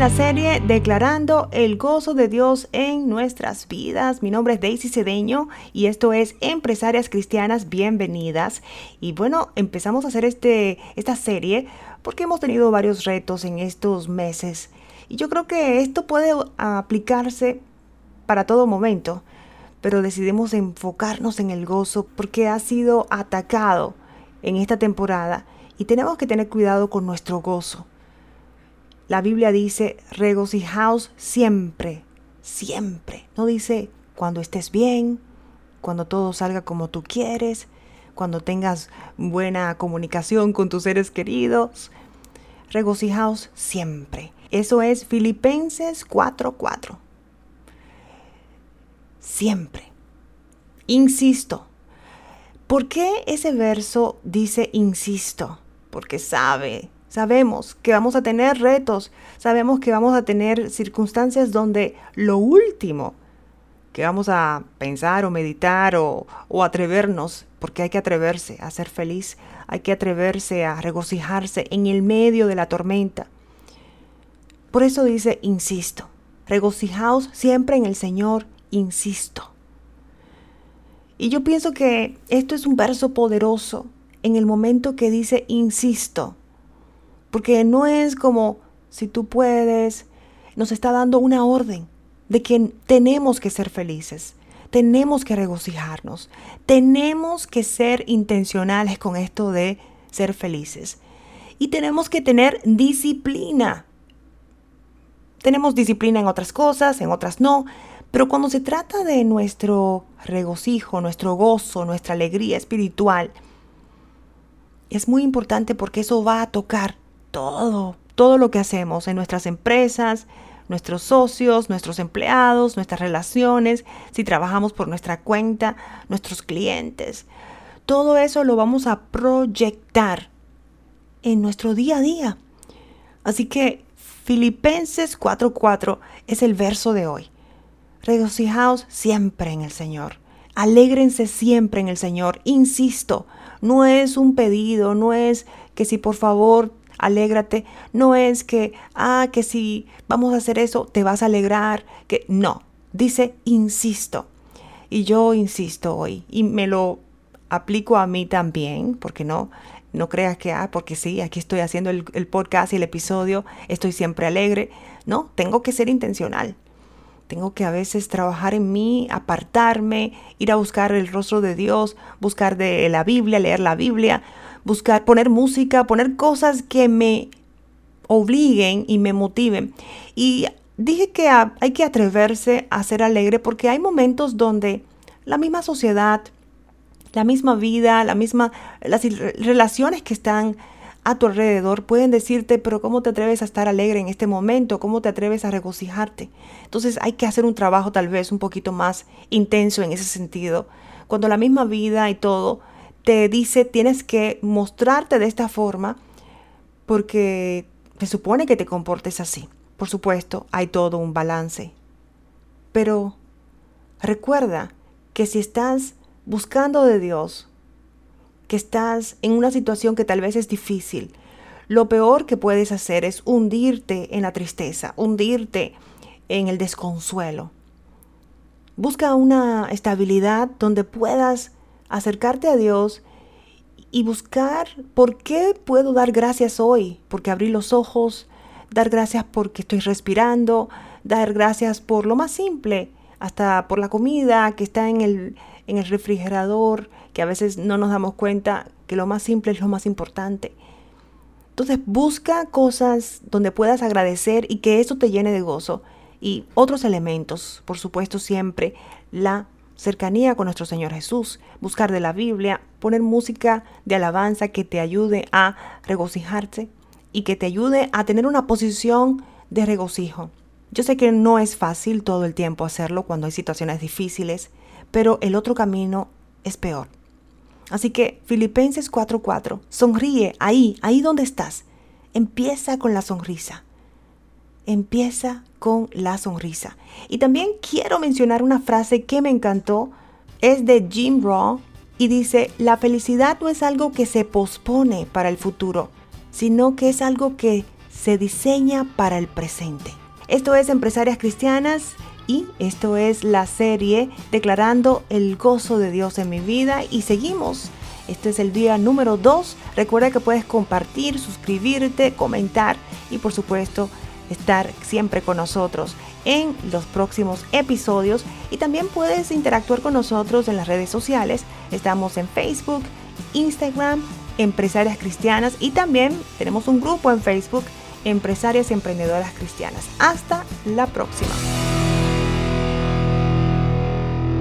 la serie Declarando el gozo de Dios en nuestras vidas. Mi nombre es Daisy Cedeño y esto es Empresarias Cristianas Bienvenidas. Y bueno, empezamos a hacer este, esta serie porque hemos tenido varios retos en estos meses. Y yo creo que esto puede aplicarse para todo momento, pero decidimos enfocarnos en el gozo porque ha sido atacado en esta temporada y tenemos que tener cuidado con nuestro gozo. La Biblia dice, regocijaos siempre, siempre. No dice cuando estés bien, cuando todo salga como tú quieres, cuando tengas buena comunicación con tus seres queridos. Regocijaos siempre. Eso es Filipenses 4:4. Siempre. Insisto. ¿Por qué ese verso dice insisto? Porque sabe Sabemos que vamos a tener retos, sabemos que vamos a tener circunstancias donde lo último que vamos a pensar o meditar o, atrevernos, porque hay que atreverse a ser feliz, hay que atreverse a regocijarse en el medio de la tormenta. Por eso dice, insisto, regocijaos siempre en el Señor, insisto. Y yo pienso que esto es un verso poderoso en el momento que dice, insisto porque no es como si tú puedes, nos está dando una orden de que tenemos que ser felices, tenemos que regocijarnos, tenemos que ser intencionales con esto de ser felices. Y tenemos que tener disciplina. Tenemos disciplina en otras cosas, en otras no, pero cuando se trata de nuestro regocijo, nuestro gozo, nuestra alegría espiritual, es muy importante porque eso va a tocar todo, todo lo que hacemos en nuestras empresas, nuestros socios, nuestros empleados, nuestras relaciones, si trabajamos por nuestra cuenta, nuestros clientes. Todo eso lo vamos a proyectar en nuestro día a día. Así que Filipenses 4:4 es el verso de hoy. Regocijaos siempre en el Señor. Alégrense siempre en el Señor. Insisto, no es un pedido, no es que si por favor alégrate, no es que, ah, que si vamos a hacer eso, te vas a alegrar, que no, dice, insisto. Y yo insisto hoy y me lo aplico a mí también, porque no, no creas que, ah, porque sí, aquí estoy haciendo el, el podcast y el episodio, estoy siempre alegre. No, tengo que ser intencional. Tengo que a veces trabajar en mí, apartarme, ir a buscar el rostro de Dios, buscar de la Biblia, leer la Biblia, buscar, poner música, poner cosas que me obliguen y me motiven. Y dije que hay que atreverse a ser alegre porque hay momentos donde la misma sociedad, la misma vida, la misma, las relaciones que están a tu alrededor pueden decirte, pero ¿cómo te atreves a estar alegre en este momento? ¿Cómo te atreves a regocijarte? Entonces hay que hacer un trabajo tal vez un poquito más intenso en ese sentido. Cuando la misma vida y todo te dice tienes que mostrarte de esta forma porque se supone que te comportes así. Por supuesto, hay todo un balance. Pero recuerda que si estás buscando de Dios, que estás en una situación que tal vez es difícil, lo peor que puedes hacer es hundirte en la tristeza, hundirte en el desconsuelo. Busca una estabilidad donde puedas acercarte a Dios y buscar por qué puedo dar gracias hoy, porque abrí los ojos, dar gracias porque estoy respirando, dar gracias por lo más simple, hasta por la comida que está en el, en el refrigerador, que a veces no nos damos cuenta que lo más simple es lo más importante. Entonces busca cosas donde puedas agradecer y que eso te llene de gozo. Y otros elementos, por supuesto, siempre la cercanía con nuestro Señor Jesús, buscar de la Biblia, poner música de alabanza que te ayude a regocijarte y que te ayude a tener una posición de regocijo. Yo sé que no es fácil todo el tiempo hacerlo cuando hay situaciones difíciles, pero el otro camino es peor. Así que Filipenses 4:4, sonríe ahí, ahí donde estás. Empieza con la sonrisa empieza con la sonrisa. Y también quiero mencionar una frase que me encantó, es de Jim Rohn y dice, la felicidad no es algo que se pospone para el futuro, sino que es algo que se diseña para el presente. Esto es Empresarias Cristianas y esto es la serie Declarando el gozo de Dios en mi vida y seguimos. Este es el día número 2. Recuerda que puedes compartir, suscribirte, comentar y por supuesto estar siempre con nosotros en los próximos episodios y también puedes interactuar con nosotros en las redes sociales. Estamos en Facebook, Instagram, Empresarias Cristianas y también tenemos un grupo en Facebook, Empresarias y Emprendedoras Cristianas. Hasta la próxima.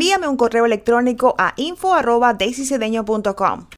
envíame un correo electrónico a info arroba daisycedeño.com.